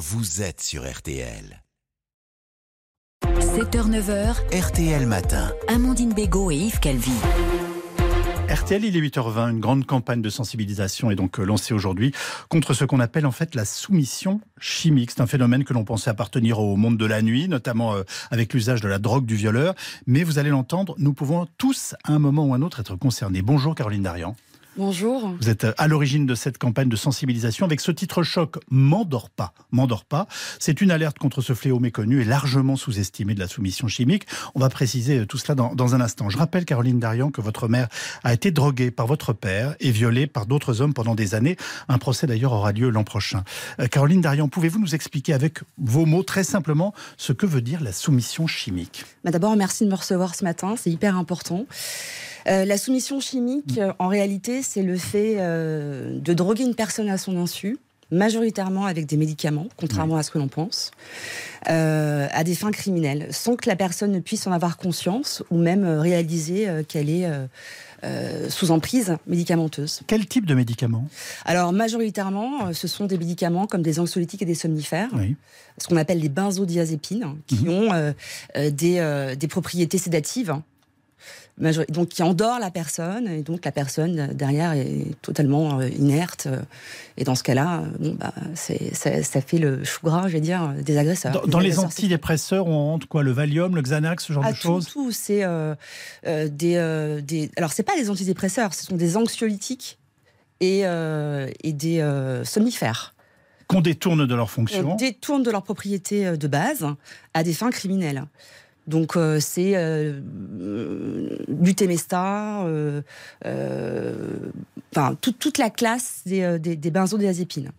vous êtes sur RTL. 7h-9h, RTL Matin. Amandine Bégaud et Yves Calvi. RTL, il est 8h20. Une grande campagne de sensibilisation est donc euh, lancée aujourd'hui contre ce qu'on appelle en fait la soumission chimique. C'est un phénomène que l'on pensait appartenir au monde de la nuit, notamment euh, avec l'usage de la drogue du violeur. Mais vous allez l'entendre, nous pouvons tous, à un moment ou à un autre, être concernés. Bonjour Caroline Darian. Bonjour. Vous êtes à l'origine de cette campagne de sensibilisation avec ce titre choc M'endors pas. M'endors pas. C'est une alerte contre ce fléau méconnu et largement sous-estimé de la soumission chimique. On va préciser tout cela dans, dans, un instant. Je rappelle, Caroline Darian, que votre mère a été droguée par votre père et violée par d'autres hommes pendant des années. Un procès d'ailleurs aura lieu l'an prochain. Euh, Caroline Darian, pouvez-vous nous expliquer avec vos mots très simplement ce que veut dire la soumission chimique? Bah D'abord, merci de me recevoir ce matin. C'est hyper important. Euh, la soumission chimique, euh, en réalité, c'est le fait euh, de droguer une personne à son insu, majoritairement avec des médicaments, contrairement oui. à ce que l'on pense, euh, à des fins criminelles, sans que la personne ne puisse en avoir conscience ou même réaliser qu'elle est euh, sous emprise médicamenteuse. Quel type de médicaments? Alors majoritairement, ce sont des médicaments comme des anxiolytiques et des somnifères, oui. ce qu'on appelle les benzodiazépines, qui mmh. ont des, des propriétés sédatives donc qui endort la personne et donc la personne derrière est totalement inerte et dans ce cas-là bon, bah, ça, ça, fait le chou gras je vais dire des agresseurs. Dans, des dans les antidépresseurs on rentre quoi le Valium le Xanax ce genre ah, de choses tout, tout c'est euh, euh, des, euh, des alors c'est pas des antidépresseurs ce sont des anxiolytiques et, euh, et des somnifères. Qu'on détourne de leur fonction. On détourne de leur propriété de base à des fins criminelles donc euh, c'est euh, du Temesta, euh, enfin tout, toute la classe des, des, des benzodiazépines.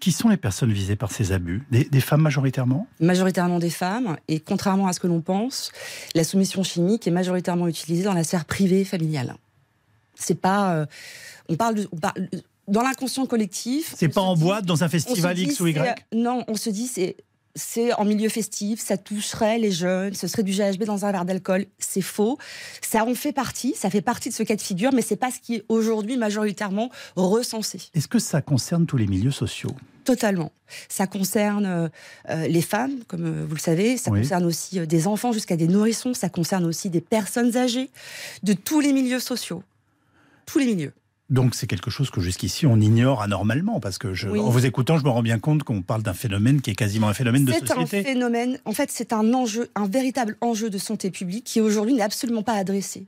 qui sont les personnes visées par ces abus? Des, des, femmes majoritairement? Majoritairement des femmes, et contrairement à ce que l'on pense, la soumission chimique est majoritairement utilisée dans la sphère privée familiale. C'est pas, on parle, de, on parle dans l'inconscient collectif. C'est pas en boîte dans un festival X ou Y? Non, on se dit c'est c'est en milieu festif, ça toucherait les jeunes, ce serait du GHB dans un verre d'alcool. C'est faux. Ça en fait partie, ça fait partie de ce cas de figure, mais c'est pas ce qui est aujourd'hui majoritairement recensé. Est-ce que ça concerne tous les milieux sociaux? Totalement. Ça concerne euh, les femmes, comme euh, vous le savez, ça oui. concerne aussi euh, des enfants jusqu'à des nourrissons, ça concerne aussi des personnes âgées, de tous les milieux sociaux. Tous les milieux. Donc c'est quelque chose que jusqu'ici on ignore anormalement parce que je, oui. en vous écoutant je me rends bien compte qu'on parle d'un phénomène qui est quasiment un phénomène de société. C'est un phénomène, en fait c'est un enjeu, un véritable enjeu de santé publique qui aujourd'hui n'est absolument pas adressé.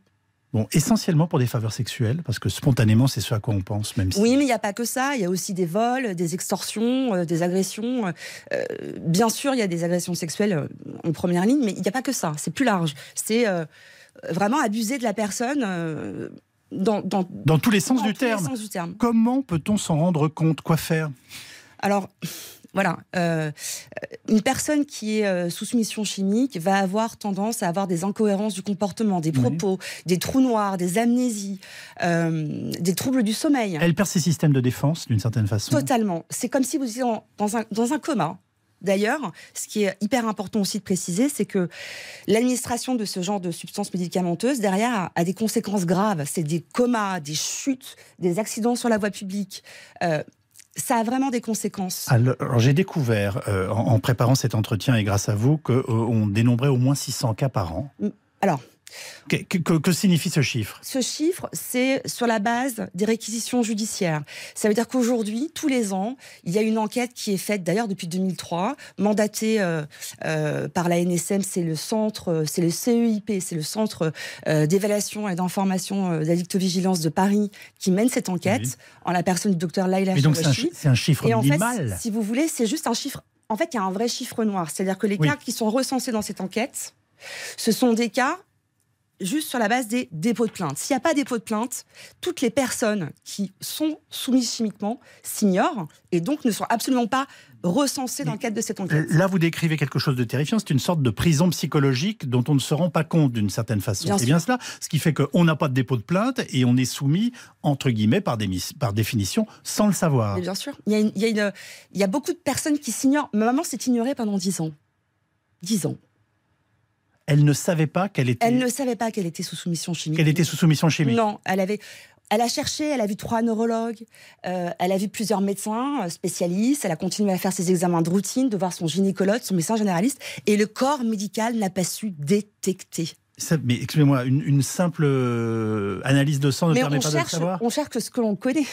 Bon, essentiellement pour des faveurs sexuelles, parce que spontanément, c'est ce à quoi on pense, même si... Oui, mais il n'y a pas que ça. Il y a aussi des vols, des extorsions, euh, des agressions. Euh, bien sûr, il y a des agressions sexuelles euh, en première ligne, mais il n'y a pas que ça. C'est plus large. C'est euh, vraiment abuser de la personne dans, dans, dans, tous les sens, dans du, tous terme. les sens du terme. Comment peut-on s'en rendre compte? Quoi faire? Alors, voilà, euh, une personne qui est euh, sous soumission chimique va avoir tendance à avoir des incohérences du comportement, des propos, oui. des trous noirs, des amnésies, euh, des troubles du sommeil. Elle perd ses systèmes de défense d'une certaine façon. Totalement. C'est comme si vous étiez dans un, dans un coma. D'ailleurs, ce qui est hyper important aussi de préciser, c'est que l'administration de ce genre de substances médicamenteuses, derrière, a, des conséquences graves. C'est des comas, des chutes, des accidents sur la voie publique. Euh, ça a vraiment des conséquences. Alors, alors j'ai découvert, euh, en, en, préparant cet entretien et grâce à vous, qu'on euh, dénombrait au moins 600 cas par an. Alors, que, que, que, signifie ce chiffre? Ce chiffre, c'est sur la base des réquisitions judiciaires. Ça veut dire qu'aujourd'hui, tous les ans, il y a une enquête qui est faite, d'ailleurs depuis 2003, mandatée euh, euh, par la NSM, c'est le centre, c'est le CEIP, c'est le centre euh, d'évaluation et d'information euh, d'addictovigilance de Paris qui mène cette enquête, oui. en la personne du docteur Laila Mais donc c'est un, un, chiffre et minimal en fait, Si vous voulez, c'est juste un chiffre... En fait, il y a un vrai chiffre noir. C'est-à-dire que les oui. cas qui sont recensés dans cette enquête, ce sont des cas juste sur la base des dépôts de plainte. S'il n'y a pas de dépôt de plainte, toutes les personnes qui sont soumises chimiquement s'ignorent et donc ne sont absolument pas recensées dans le cadre de cette enquête. Là, vous décrivez quelque chose de terrifiant. C'est une sorte de prison psychologique dont on ne se rend pas compte d'une certaine façon. C'est bien cela. Ce qui fait qu'on n'a pas de dépôt de plainte et on est soumis, entre guillemets, par, des, par définition, sans le savoir. Bien sûr. Il y, a une, il, y a une, il y a beaucoup de personnes qui s'ignorent. Ma maman s'est ignorée pendant 10 ans. 10 ans. Elle ne savait pas qu'elle était. Elle ne savait pas qu'elle était sous soumission chimique. Qu'elle était sous soumission chimique. Non, elle avait. Elle a cherché, elle a vu trois neurologues, euh, elle a vu plusieurs médecins euh, spécialistes, elle a continué à faire ses examens de routine, de voir son gynécologue, son médecin généraliste, et le corps médical n'a pas su détecter. mais excusez-moi, une, simple euh, analyse de sang ne permet pas de le savoir? On cherche ce que l'on connaît.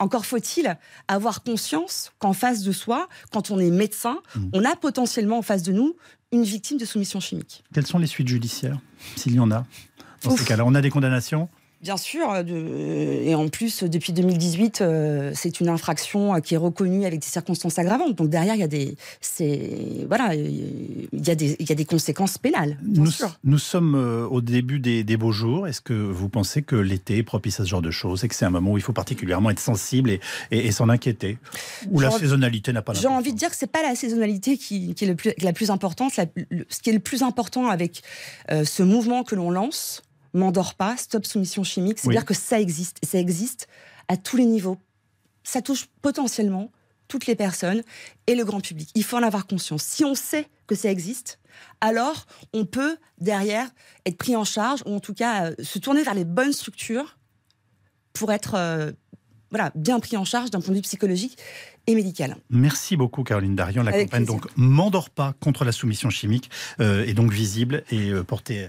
Encore faut-il avoir conscience qu'en face de soi, quand on est médecin, mmh. on a potentiellement en face de nous une victime de soumission chimique. Quelles sont les suites judiciaires, s'il y en a dans ces cas-là? On a des condamnations Bien sûr, euh, de, et en plus, depuis 2018, euh, c'est une infraction euh, qui est reconnue avec des circonstances aggravantes. Donc derrière, il y a des, voilà, il y a des, il y a des conséquences pénales. Nous, nous, sommes au début des, beaux jours. Est-ce que vous pensez que l'été est propice à ce genre de choses et que c'est un moment où il faut particulièrement être sensible et, et, s'en inquiéter? Ou la saisonnalité n'a pas J'ai envie de dire que c'est pas la saisonnalité qui, qui est le plus, la plus importante. ce qui est le plus important avec ce mouvement que l'on lance, m'endors pas, stop soumission chimique, c'est-à-dire que ça existe, et ça existe à tous les niveaux. Ça touche potentiellement toutes les personnes et le grand public. Il faut en avoir conscience. Si on sait que ça existe, alors on peut derrière être pris en charge, ou en tout cas euh, se tourner vers les bonnes structures pour être euh, voilà, bien pris en charge d'un point de vue psychologique et médical. Merci beaucoup Caroline Darion. La campagne donc M'endors pas contre la soumission chimique euh, est donc visible et portée